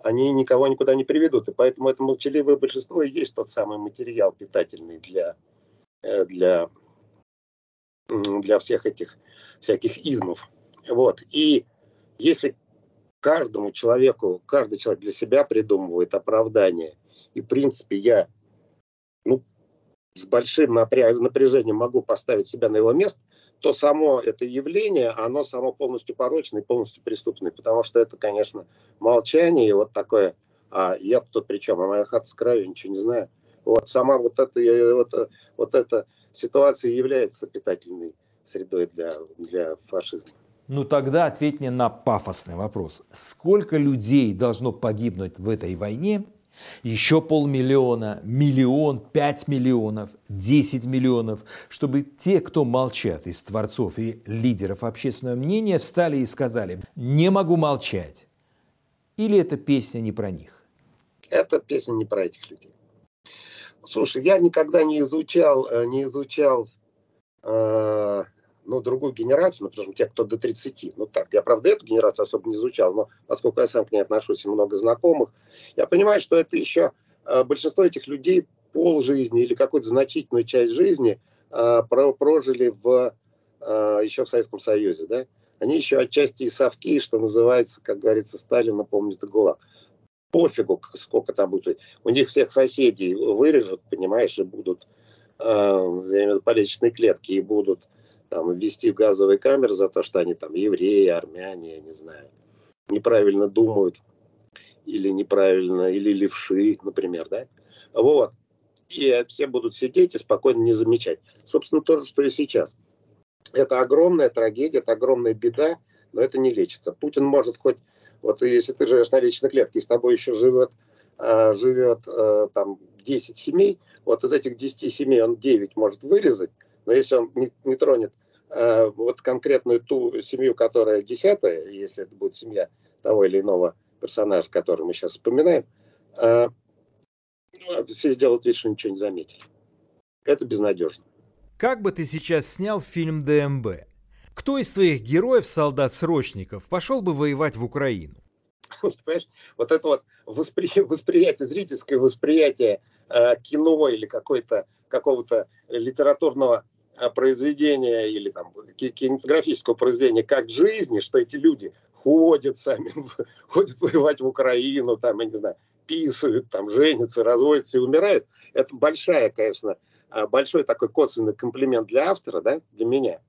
они никого никуда не приведут. И поэтому это молчаливое большинство и есть тот самый материал питательный для, э, для, для всех этих всяких измов. Вот. И если каждому человеку, каждый человек для себя придумывает оправдание, и в принципе я ну, с большим напряжением могу поставить себя на его место, то само это явление, оно само полностью порочное и полностью преступное, потому что это, конечно, молчание и вот такое, а я тут при чем, а моя хата с краю, ничего не знаю. Вот сама вот эта, вот, вот эта ситуация является питательной средой для, для фашизма. Ну тогда ответь мне на пафосный вопрос. Сколько людей должно погибнуть в этой войне, еще полмиллиона, миллион, пять миллионов, десять миллионов, чтобы те, кто молчат из творцов и лидеров общественного мнения, встали и сказали «не могу молчать». Или эта песня не про них? Это песня не про этих людей. Слушай, я никогда не изучал, э, не изучал э, ну, другую генерацию, ну, потому что те, кто до 30, ну так, я, правда, эту генерацию особо не изучал, но поскольку я сам к ней отношусь и много знакомых, я понимаю, что это еще э, большинство этих людей пол жизни или какую-то значительную часть жизни э, прожили в, э, еще в Советском Союзе, да, они еще отчасти и совки, что называется, как говорится, Сталин напомнит и ГУЛАГ. Пофигу, сколько там будет. У них всех соседей вырежут, понимаешь, и будут э, поличные клетки, и будут там, ввести в газовые камеры за то, что они там евреи, армяне, я не знаю, неправильно думают или неправильно, или левши, например, да, вот. И все будут сидеть и спокойно не замечать. Собственно, то же, что и сейчас. Это огромная трагедия, это огромная беда, но это не лечится. Путин может хоть, вот если ты живешь на личной клетке, и с тобой еще живет, а, живет а, там 10 семей, вот из этих 10 семей он 9 может вырезать, но если он не, не тронет Э, вот конкретную ту семью, которая десятая, если это будет семья того или иного персонажа, который мы сейчас вспоминаем, э, ну, все сделают вид, что ничего не заметили. Это безнадежно. Как бы ты сейчас снял фильм ДМБ? Кто из твоих героев-солдат-срочников пошел бы воевать в Украину? Понимаешь, вот это вот воспри... восприятие, зрительское восприятие э, кино или какой-то какого-то литературного произведения или там кинематографического произведения как жизни, что эти люди ходят сами, ходят воевать в Украину, там, я не знаю, писают, там, женятся, разводятся и умирают. Это большая, конечно, а, большой такой косвенный комплимент для автора, да, для меня.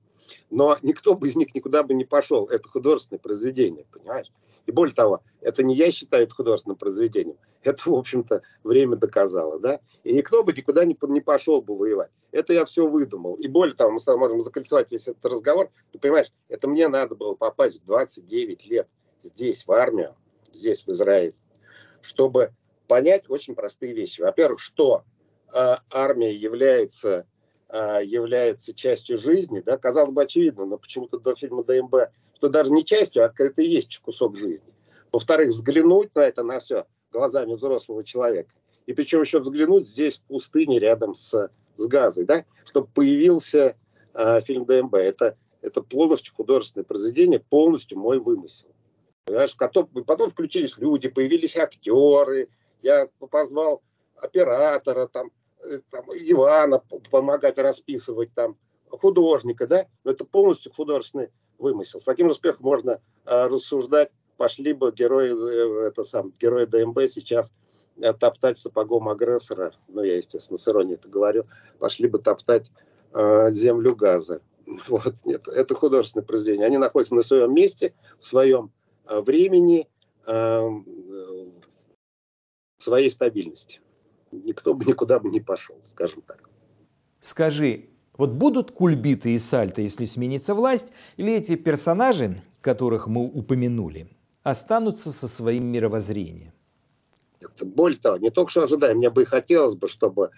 Но никто бы из них никуда бы не пошел. Это художественное произведение, понимаешь? И более того, это не я считаю это художественным произведением. Это, в общем-то, время доказало, да? И никто бы никуда не, не пошел бы воевать. Это я все выдумал. И более того, мы можем закольцевать весь этот разговор. Ты понимаешь, это мне надо было попасть в 29 лет здесь, в армию, здесь, в Израиле, чтобы понять очень простые вещи. Во-первых, что э, армия является, э, является частью жизни, да, казалось бы, очевидно, но почему-то до фильма ДМБ что даже не частью, а это и есть кусок жизни. Во-вторых, взглянуть на это, на все глазами взрослого человека. И причем еще взглянуть здесь, в пустыне, рядом с, с газой, да, чтобы появился э, фильм ДМБ. Это, это полностью художественное произведение, полностью мой вымысел. Понимаешь, потом, потом включились люди, появились актеры, я позвал оператора, там, э, там, Ивана помогать расписывать, там, художника, да, но это полностью художественный вымысел. С таким успехом можно э, рассуждать, пошли бы герои, э, это сам, герои ДМБ сейчас э, топтать сапогом агрессора, ну, я, естественно, с иронией это говорю, пошли бы топтать э, землю газа. Вот, нет, это художественное произведение. Они находятся на своем месте, в своем э, времени, э, своей стабильности. Никто бы никуда бы не пошел, скажем так. Скажи, вот будут кульбиты и сальто, если сменится власть, или эти персонажи, которых мы упомянули, останутся со своим мировоззрением? Более того, не только что ожидаем, мне бы и хотелось бы, чтобы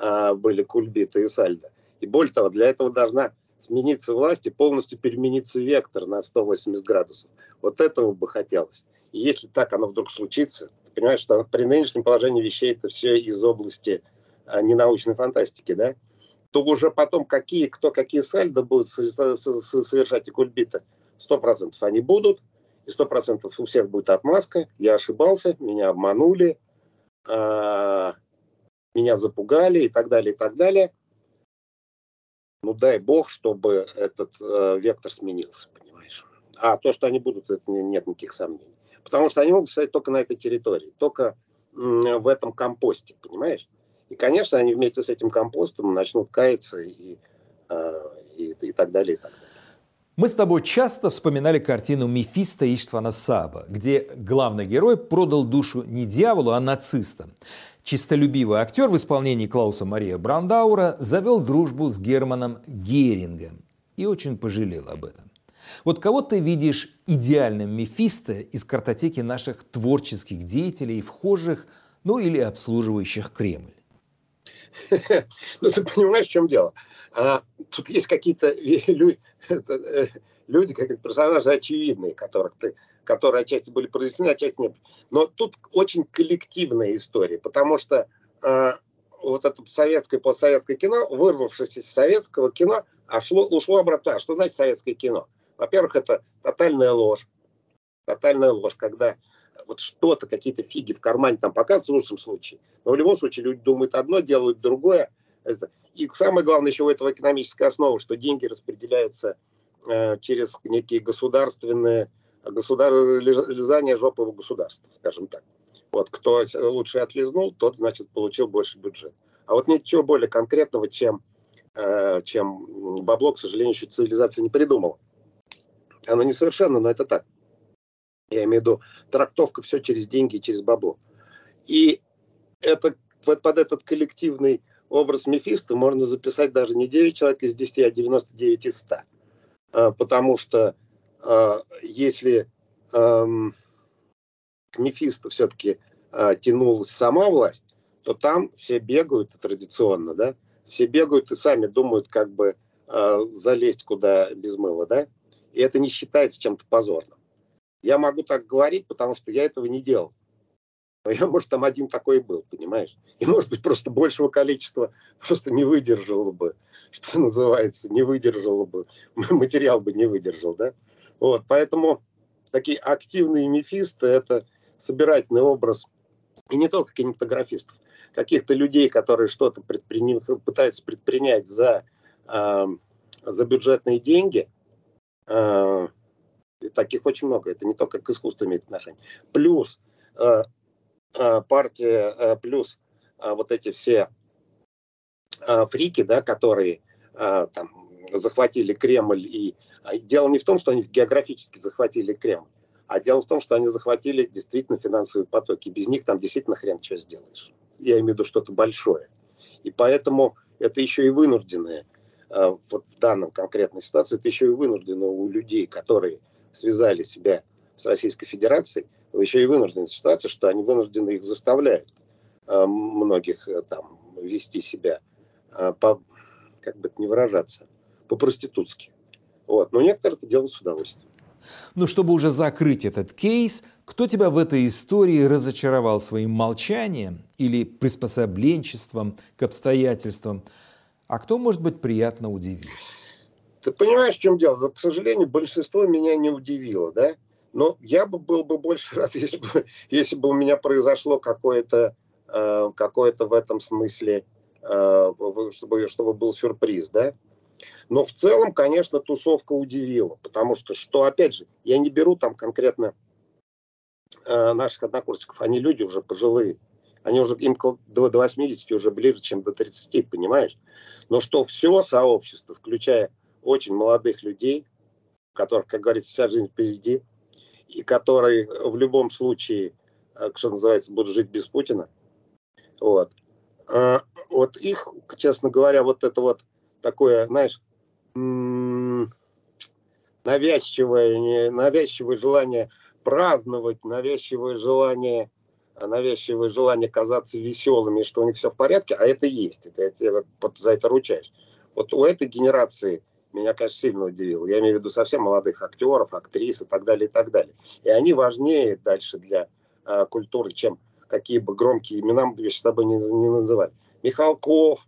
э, были кульбиты и сальдо. И более того, для этого должна смениться власть и полностью перемениться вектор на 180 градусов. Вот этого бы хотелось. И если так оно вдруг случится, ты понимаешь, что при нынешнем положении вещей это все из области а, ненаучной фантастики, да, то уже потом какие, кто какие сальдо будет совершать и сто процентов они будут, и сто процентов у всех будет отмазка, я ошибался, меня обманули, э, меня запугали и так далее, и так далее. Ну, дай бог, чтобы этот э, вектор сменился, понимаешь. А то, что они будут, это нет никаких сомнений. Потому что они могут стоять только на этой территории, только в этом компосте, понимаешь? И, конечно, они вместе с этим компостом начнут каяться и, э, и, и так далее, и так далее. Мы с тобой часто вспоминали картину «Мефисто Иштвана Саба», где главный герой продал душу не дьяволу, а нацистам. Чистолюбивый актер в исполнении Клауса Мария Брандаура завел дружбу с Германом Герингом и очень пожалел об этом. Вот кого ты видишь идеальным Мефисто из картотеки наших творческих деятелей, вхожих, ну или обслуживающих Кремль? Ну, ты понимаешь, в чем дело? А, тут есть какие-то э, люди, как персонажи очевидные, которых ты, которые отчасти были произнесены, отчасти нет. Но тут очень коллективная история, потому что э, вот это советское, постсоветское кино, вырвавшись из советского кино, ошло, ушло обратно. А что значит советское кино? Во-первых, это тотальная ложь. Тотальная ложь, когда вот что-то, какие-то фиги в кармане там показывают в лучшем случае. Но в любом случае люди думают одно, делают другое. И самое главное еще у этого экономическая основа, что деньги распределяются э, через некие государственные государ... жопового государства, скажем так. Вот кто лучше отлизнул, тот, значит, получил больше бюджет. А вот ничего более конкретного, чем, э, чем бабло, к сожалению, еще цивилизация не придумала. Оно несовершенно, но это так. Я имею в виду трактовка все через деньги и через бабло. И это, вот под этот коллективный образ Мефиста можно записать даже не 9 человек из 10, а 99 из 100. А, потому что а, если к Мефисту все-таки а, тянулась сама власть, то там все бегают традиционно, да, все бегают и сами думают, как бы залезть куда без мыла, да, и это не считается чем-то позорным. Я могу так говорить, потому что я этого не делал. Я, может, там один такой был, понимаешь? И, может быть, просто большего количества просто не выдержало бы, что называется, не выдержало бы, материал бы не выдержал, да? Вот, поэтому такие активные мифисты – это собирательный образ, и не только кинематографистов, каких-то людей, которые что-то предприним, пытаются предпринять за, э, за бюджетные деньги, э, таких очень много, это не только к искусству имеет отношение. Плюс э, партия, э, плюс э, вот эти все э, фрики, да, которые э, там захватили Кремль. И дело не в том, что они географически захватили Кремль, а дело в том, что они захватили действительно финансовые потоки. Без них там действительно хрен что сделаешь. Я имею в виду что-то большое. И поэтому это еще и вынужденное, э, вот в данном конкретной ситуации, это еще и вынуждено у людей, которые связали себя с Российской Федерацией, еще и вынуждена ситуация, что они вынуждены их заставляют э, многих э, там вести себя, э, по, как бы это не выражаться, по-проститутски. Вот. Но некоторые это делают с удовольствием. Ну, чтобы уже закрыть этот кейс, кто тебя в этой истории разочаровал своим молчанием или приспособленчеством к обстоятельствам, а кто, может быть, приятно удивил? Ты понимаешь, в чем дело? К сожалению, большинство меня не удивило, да? Но я бы был бы больше рад, если бы, если бы у меня произошло какое-то э, какое в этом смысле, э, чтобы, чтобы был сюрприз, да? Но в целом, конечно, тусовка удивила, потому что, что опять же, я не беру там конкретно э, наших однокурсников, они люди уже пожилые, они уже им до, до 80 уже ближе, чем до 30, понимаешь? Но что все сообщество, включая очень молодых людей, у которых, как говорится, вся жизнь впереди, и которые в любом случае, э, что называется, будут жить без Путина. Вот. А вот их, честно говоря, вот это вот такое, знаешь, навязчивое, навязчивое желание праздновать, навязчивое желание, навязчивое желание казаться веселыми, что у них все в порядке, а это есть, это, тебе за это ручаюсь. Вот у этой генерации меня, конечно, сильно удивило. Я имею в виду совсем молодых актеров, актрис и так далее, и так далее. И они важнее дальше для э, культуры, чем какие бы громкие имена мы с тобой не, не называли. Михалков,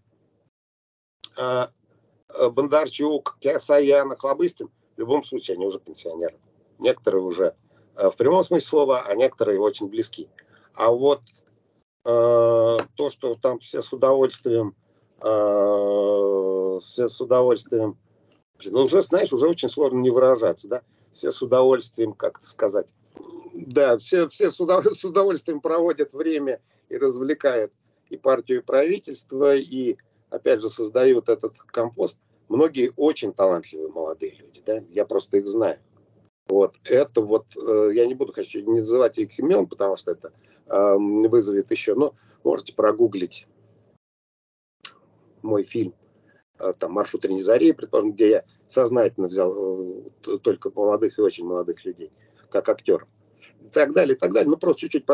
э, Бондарчук, Киасаян, Хлобыстин, в любом случае они уже пенсионеры. Некоторые уже э, в прямом смысле слова, а некоторые очень близки. А вот э, то, что там все с удовольствием, все с удовольствием ну, уже, знаешь, уже очень сложно не выражаться, да? Все с удовольствием, как сказать. Да, все, все с, удовольствием проводят время и развлекают и партию, и правительство, и, опять же, создают этот компост. Многие очень талантливые молодые люди, да? Я просто их знаю. Вот, это вот, э, я не буду, хочу не называть их имен, потому что это э, вызовет еще, но можете прогуглить мой фильм там, маршрут Ренизарии, предположим, где я сознательно взял э, только молодых и очень молодых людей, как актер. И так далее, и так далее. Ну, просто чуть-чуть...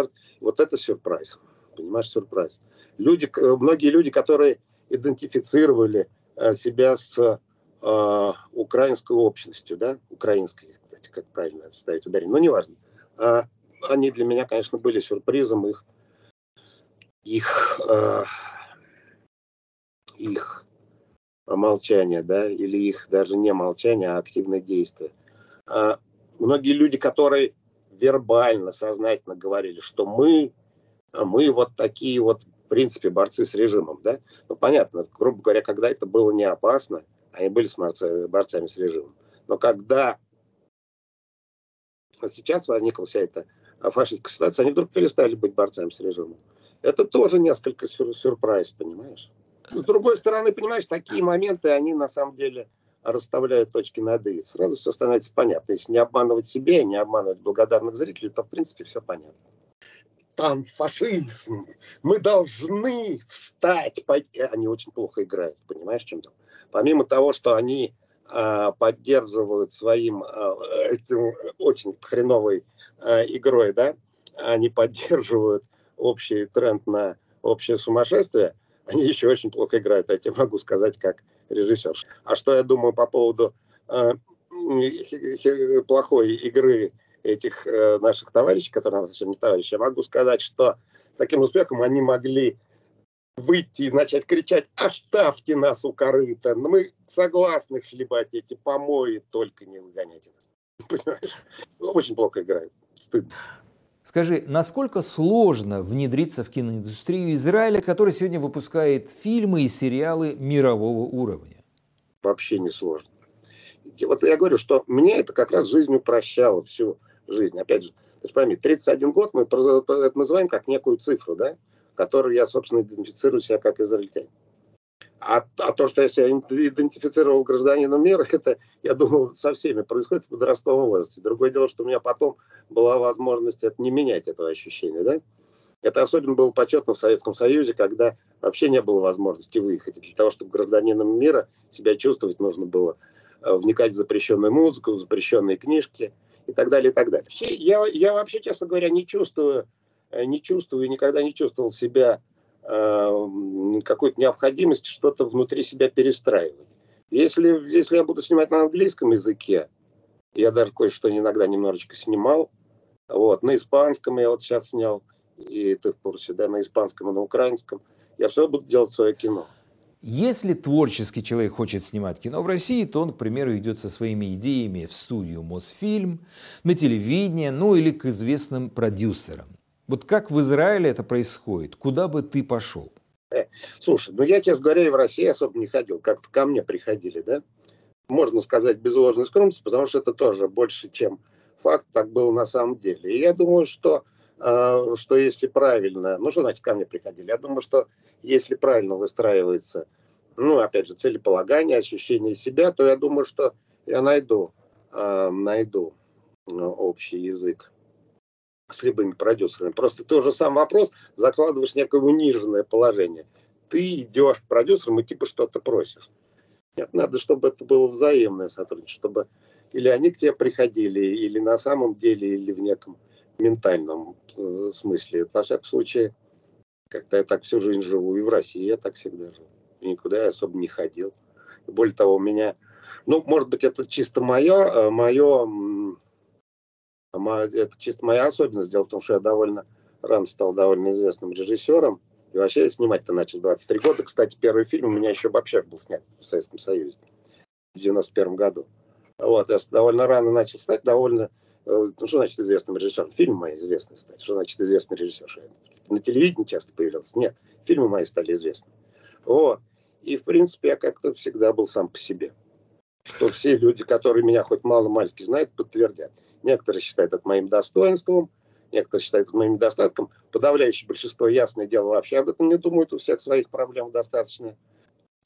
Вот это сюрприз. Понимаешь, сюрприз. Люди, многие люди, которые идентифицировали э, себя с э, украинской общностью, да, украинской, кстати, как правильно это ставить ударение, но неважно. А, они для меня, конечно, были сюрпризом, их, их, э, их молчания, да, или их даже не молчание, а активное действие. А многие люди, которые вербально, сознательно говорили, что мы, мы вот такие вот, в принципе, борцы с режимом, да, ну, понятно, грубо говоря, когда это было не опасно, они были с борцами, борцами с режимом. Но когда сейчас возникла вся эта фашистская ситуация, они вдруг перестали быть борцами с режимом. Это тоже несколько сюр сюрприз, понимаешь? С другой стороны, понимаешь, такие моменты, они на самом деле расставляют точки над «и». Сразу все становится понятно. Если не обманывать себе, не обманывать благодарных зрителей, то, в принципе, все понятно. Там фашизм. Мы должны встать. Они очень плохо играют, понимаешь, чем там? Помимо того, что они э, поддерживают своим э, этим очень хреновой э, игрой, да, они поддерживают общий тренд на общее сумасшествие – они еще очень плохо играют, я тебе могу сказать, как режиссер. А что я думаю по поводу э, плохой игры этих э, наших товарищей, которые совсем не товарищи, я могу сказать, что таким успехом они могли выйти и начать кричать «Оставьте нас у корыта! Мы согласны хлебать эти помои, только не выгоняйте нас». Понимаешь? Очень плохо играют. Стыдно. Скажи, насколько сложно внедриться в киноиндустрию Израиля, который сегодня выпускает фильмы и сериалы мирового уровня? Вообще не сложно. Вот я говорю, что мне это как раз жизнь упрощала всю жизнь. Опять же, ты пойми, 31 год мы это называем как некую цифру, да, которую я, собственно, идентифицирую себя как израильтянин. А, а то, что я себя идентифицировал гражданином мира, это, я думаю, со всеми происходит в подростковом возрасте. Другое дело, что у меня потом была возможность это не менять этого ощущения, да? Это особенно было почетно в Советском Союзе, когда вообще не было возможности выехать. Для того, чтобы гражданином мира себя чувствовать, нужно было э, вникать в запрещенную музыку, в запрещенные книжки и так далее, и так далее. Я, я вообще, честно говоря, не чувствую, э, не чувствую, никогда не чувствовал себя Э, какую-то необходимость что-то внутри себя перестраивать. Если, если я буду снимать на английском языке, я даже кое-что иногда немножечко снимал, вот, на испанском я вот сейчас снял, и ты в курсе, да, на испанском и на украинском, я все буду делать свое кино. Если творческий человек хочет снимать кино в России, то он, к примеру, идет со своими идеями в студию Мосфильм, на телевидение, ну или к известным продюсерам. Вот как в Израиле это происходит? Куда бы ты пошел? Э, слушай, ну я, честно говоря, и в России особо не ходил. Как-то ко мне приходили, да? Можно сказать без ложной скромности, потому что это тоже больше, чем факт, так было на самом деле. И я думаю, что, э, что если правильно, ну что значит ко мне приходили? Я думаю, что если правильно выстраивается ну, опять же, целеполагание, ощущение себя, то я думаю, что я найду, э, найду э, общий язык с любыми продюсерами. Просто тот же сам вопрос закладываешь некое униженное положение. Ты идешь к продюсерам и типа что-то просишь. Нет, надо, чтобы это было взаимное сотрудничество, чтобы или они к тебе приходили, или на самом деле, или в неком ментальном э, смысле. Во всяком случае, как-то я так всю жизнь живу, и в России я так всегда жил. Никуда я особо не ходил. Более того, у меня, ну, может быть, это чисто мое, мое, это чисто моя особенность. Дело в том, что я довольно рано стал довольно известным режиссером. И вообще я снимать-то начал 23 года. Кстати, первый фильм у меня еще вообще был снят в Советском Союзе в 91 году. Вот, я довольно рано начал стать довольно... Э, ну, что значит известным режиссером? Фильм мои известный стали. Что значит известный режиссер? На телевидении часто появлялся? Нет, фильмы мои стали известны. Вот. И, в принципе, я как-то всегда был сам по себе. Что все люди, которые меня хоть мало-мальски знают, подтвердят. Некоторые считают это моим достоинством, некоторые считают это моим недостатком. Подавляющее большинство, ясное дело, вообще об этом не думают. У всех своих проблем достаточно.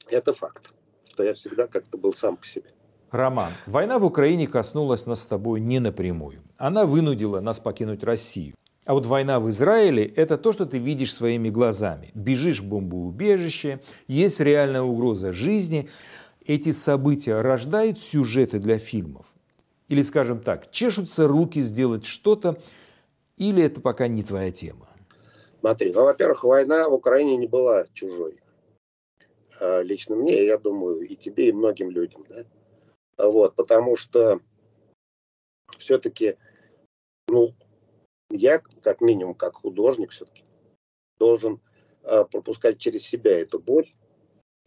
Это факт, что я всегда как-то был сам по себе. Роман, война в Украине коснулась нас с тобой не напрямую. Она вынудила нас покинуть Россию. А вот война в Израиле – это то, что ты видишь своими глазами. Бежишь в бомбоубежище, есть реальная угроза жизни. Эти события рождают сюжеты для фильмов. Или, скажем так, чешутся руки сделать что-то, или это пока не твоя тема? Смотри, ну, во-первых, война в Украине не была чужой. А, лично мне, я думаю, и тебе, и многим людям. Да? Вот, потому что все-таки, ну, я, как минимум, как художник все-таки, должен э, пропускать через себя эту боль.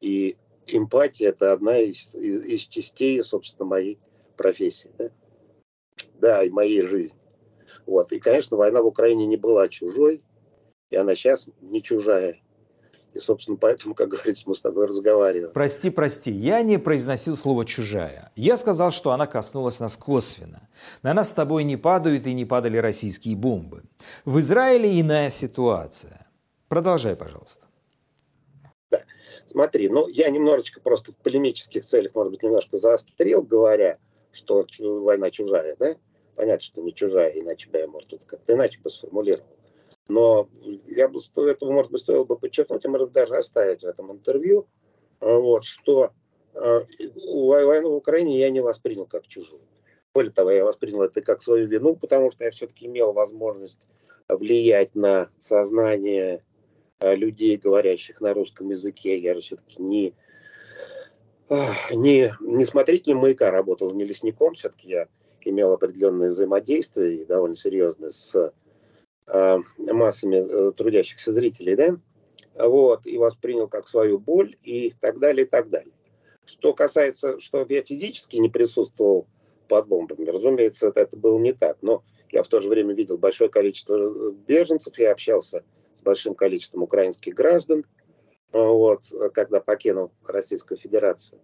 И эмпатия – это одна из, из, из частей, собственно, моей профессии. Да? да, и моей жизни. Вот. И, конечно, война в Украине не была чужой, и она сейчас не чужая. И, собственно, поэтому, как говорится, мы с тобой разговариваем. Прости, прости, я не произносил слово «чужая». Я сказал, что она коснулась нас косвенно. На нас с тобой не падают и не падали российские бомбы. В Израиле иная ситуация. Продолжай, пожалуйста. Да. Смотри, ну, я немножечко просто в полемических целях, может быть, немножко заострил, говоря, что война чужая, да? Понятно, что не чужая, иначе бы я, может, это как-то иначе бы сформулировал. Но я бы стоил, этого, может быть, стоило бы подчеркнуть, и, может даже оставить в этом интервью, а, вот, что э, войну в Украине я не воспринял как чужую. Более того, я воспринял это как свою вину, потому что я все-таки имел возможность влиять на сознание э, людей, говорящих на русском языке. Я же все-таки не, не, не смотрителем маяка работал, не лесником. Все-таки я имел определенное взаимодействие и довольно серьезное с Э, массами э, трудящихся зрителей, да, вот, и воспринял как свою боль и так далее, и так далее. Что касается, что я физически не присутствовал под бомбами, разумеется, это, это было не так, но я в то же время видел большое количество э, беженцев, я общался с большим количеством украинских граждан, вот, когда покинул Российскую Федерацию.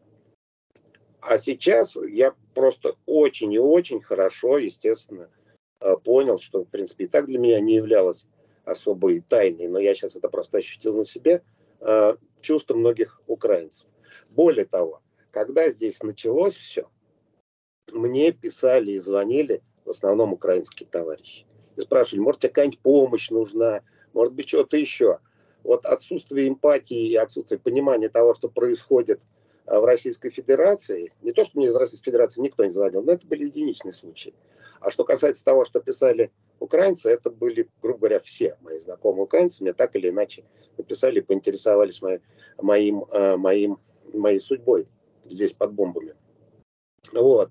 А сейчас я просто очень и очень хорошо, естественно, Э, понял, что, в принципе, и так для меня не являлось особой тайной, но я сейчас это просто ощутил на себе, э, чувство многих украинцев. Более того, когда здесь началось все, мне писали и звонили в основном украинские товарищи. И спрашивали, может, тебе какая-нибудь помощь нужна, может быть, что-то еще. Вот отсутствие эмпатии и отсутствие понимания того, что происходит э, в Российской Федерации, не то, что мне из Российской Федерации никто не звонил, но это были единичные случаи. А что касается того, что писали украинцы, это были, грубо говоря, все мои знакомые украинцы, мне так или иначе написали, поинтересовались моей, моим, э, моим, моей судьбой здесь под бомбами. Вот.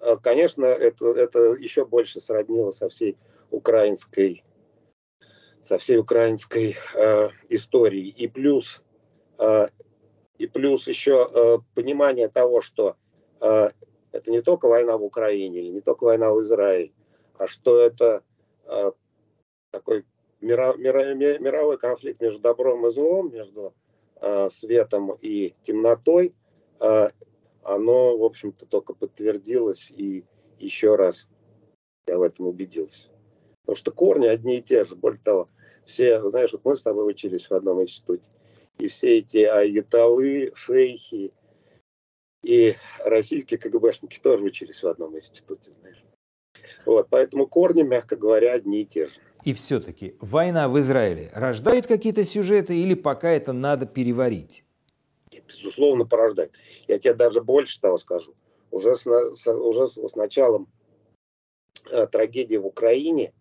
Э, конечно, это, это еще больше сроднило со всей украинской, со всей украинской э, историей. И плюс, э, и плюс еще э, понимание того, что э, это не только война в Украине или не только война в Израиле, а что это э, такой мира, мира, мировой конфликт между добром и злом, между э, светом и темнотой, э, оно, в общем-то, только подтвердилось и еще раз я в этом убедился. Потому что корни одни и те же. Более того, все, знаешь, вот мы с тобой учились в одном институте. и все эти аяталы, шейхи и российские КГБшники тоже учились в одном институте, знаешь. Вот, поэтому корни, мягко говоря, одни и те же. И все-таки война в Израиле рождает какие-то сюжеты или пока это надо переварить? Безусловно, порождает. Я тебе даже больше того скажу. Уже с, уже с началом э, трагедии в Украине,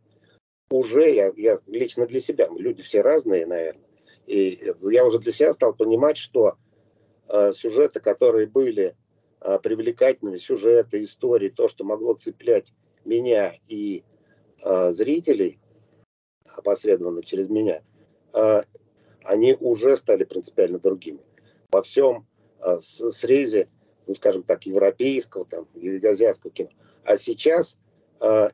уже я, я лично для себя, люди все разные, наверное, и э, я уже для себя стал понимать, что э, сюжеты, которые были э, привлекательными, сюжеты, истории, то, что могло цеплять меня и э, зрителей, опосредованно через меня, э, они уже стали принципиально другими. Во всем э, срезе, ну, скажем так, европейского там, или азиатского кино. А сейчас э,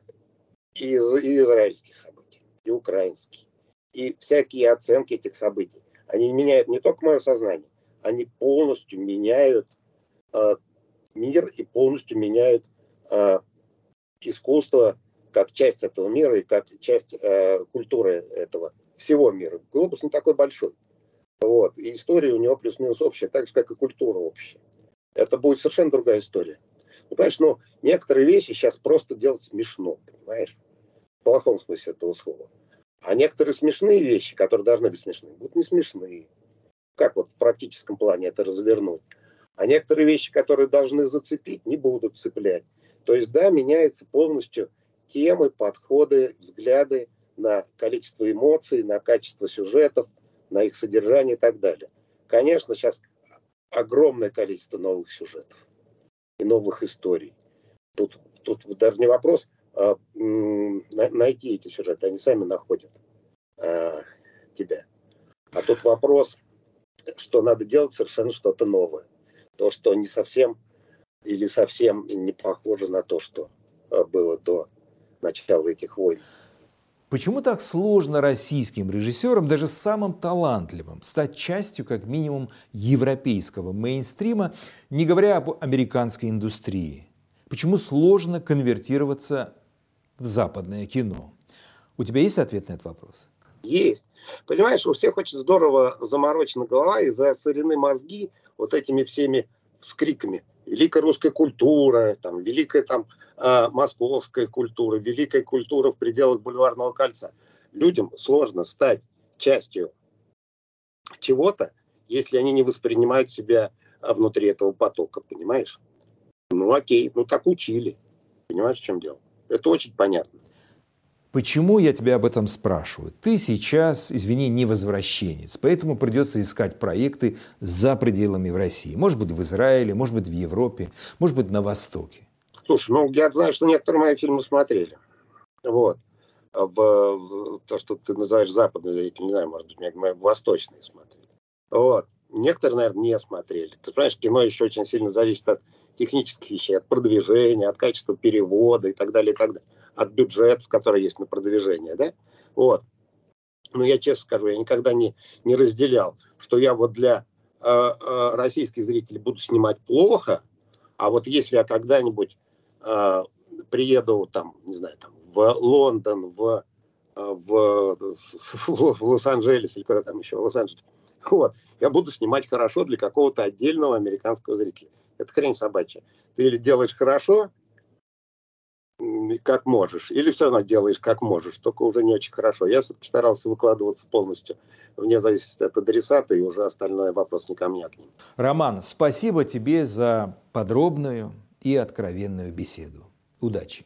и, израильские события, и украинские, и всякие оценки этих событий, они меняют не только мое сознание, они полностью меняют э, мир и полностью меняют э, искусство как часть этого мира и как часть э, культуры этого всего мира. Глобус не такой большой. Вот. И история у него плюс-минус общая, так же, как и культура общая. Это будет совершенно другая история. Ну, понимаешь, ну, некоторые вещи сейчас просто делать смешно, понимаешь? Плохом смысле этого слова. А некоторые смешные вещи, которые должны быть смешные, будут не смешные. Как вот в практическом плане это развернуть. А некоторые вещи, которые должны зацепить, не будут цеплять. То есть, да, меняется полностью темы, подходы, взгляды на количество эмоций, на качество сюжетов, на их содержание и так далее. Конечно, сейчас огромное количество новых сюжетов и новых историй. Тут, тут даже не вопрос найти эти сюжеты, они сами находят а, тебя. А тут вопрос, что надо делать совершенно что-то новое. То, что не совсем или совсем не похоже на то, что а, было до начала этих войн. Почему так сложно российским режиссерам, даже самым талантливым, стать частью как минимум европейского мейнстрима, не говоря об американской индустрии? Почему сложно конвертироваться в западное кино? У тебя есть ответ на этот вопрос? Есть. Понимаешь, у всех очень здорово заморочена голова и засорены мозги вот этими всеми вскриками великая русская культура, там, великая там, э, московская культура, великая культура в пределах бульварного кольца. Людям сложно стать частью чего-то, если они не воспринимают себя а, внутри этого потока, понимаешь? Ну окей, ну так учили. Понимаешь, в чем дело? Это очень понятно. Почему я тебя об этом спрашиваю? Ты сейчас, извини, не возвращенец, поэтому придется искать проекты за пределами в России. Может быть, в Израиле, может быть, в Европе, может быть, на Востоке. Слушай, ну, я знаю, что некоторые мои фильмы смотрели. Вот. В, в то, что ты называешь западный зритель, не знаю, может быть, мои восточные смотрели. Вот. Некоторые, наверное, не смотрели. Ты понимаешь, кино еще очень сильно зависит от технических вещей, от продвижения, от качества перевода и так далее, и так далее от бюджетов, которые есть на продвижение, да, вот. Но я честно скажу, я никогда не, не разделял, что я вот для э, э, российских зрителей буду снимать плохо, а вот если я когда-нибудь э, приеду там, не знаю, там в Лондон, в, э, в, в, в Лос-Анджелес или куда там еще, в Лос-Анджелес, вот, я буду снимать хорошо для какого-то отдельного американского зрителя. Это хрень собачья. Ты или делаешь хорошо, как можешь. Или все равно делаешь как можешь, только уже не очень хорошо. Я все-таки старался выкладываться полностью, вне зависимости от адресата, и уже остальное вопрос не ко мне, а к ним. Роман, спасибо тебе за подробную и откровенную беседу. Удачи!